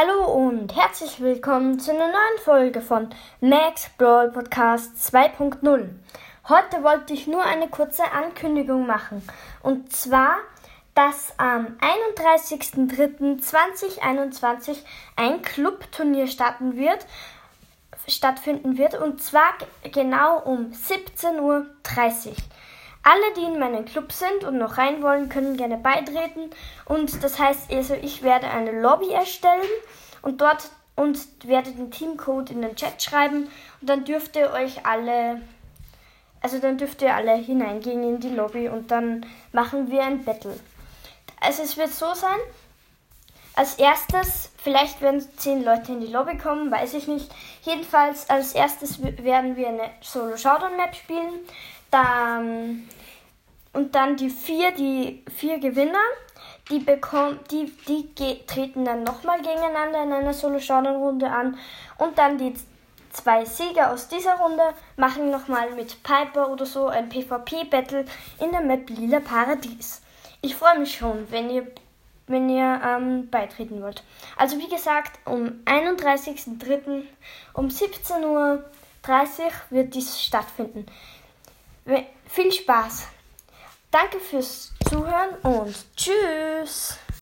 Hallo und herzlich willkommen zu einer neuen Folge von Max Brawl Podcast 2.0. Heute wollte ich nur eine kurze Ankündigung machen. Und zwar, dass am 31.03.2021 ein Clubturnier starten wird, stattfinden wird. Und zwar genau um 17.30 Uhr. Alle, die in meinem Club sind und noch rein wollen, können gerne beitreten. Und das heißt also, ich werde eine Lobby erstellen und dort und werde den Teamcode in den Chat schreiben. Und dann dürft ihr euch alle, also dann dürft ihr alle hineingehen in die Lobby und dann machen wir ein Battle. Also es wird so sein, als erstes, vielleicht werden zehn Leute in die Lobby kommen, weiß ich nicht. Jedenfalls als erstes werden wir eine Solo Showdown Map spielen. Dann, und dann die vier, die vier Gewinner, die, bekommen, die, die treten dann nochmal gegeneinander in einer Solo-Showdown-Runde an. Und dann die zwei Sieger aus dieser Runde machen nochmal mit Piper oder so ein PvP-Battle in der Map Lila Paradies. Ich freue mich schon, wenn ihr, wenn ihr ähm, beitreten wollt. Also wie gesagt, um 31.03. um 17.30 Uhr wird dies stattfinden. Viel Spaß! Danke fürs Zuhören und tschüss!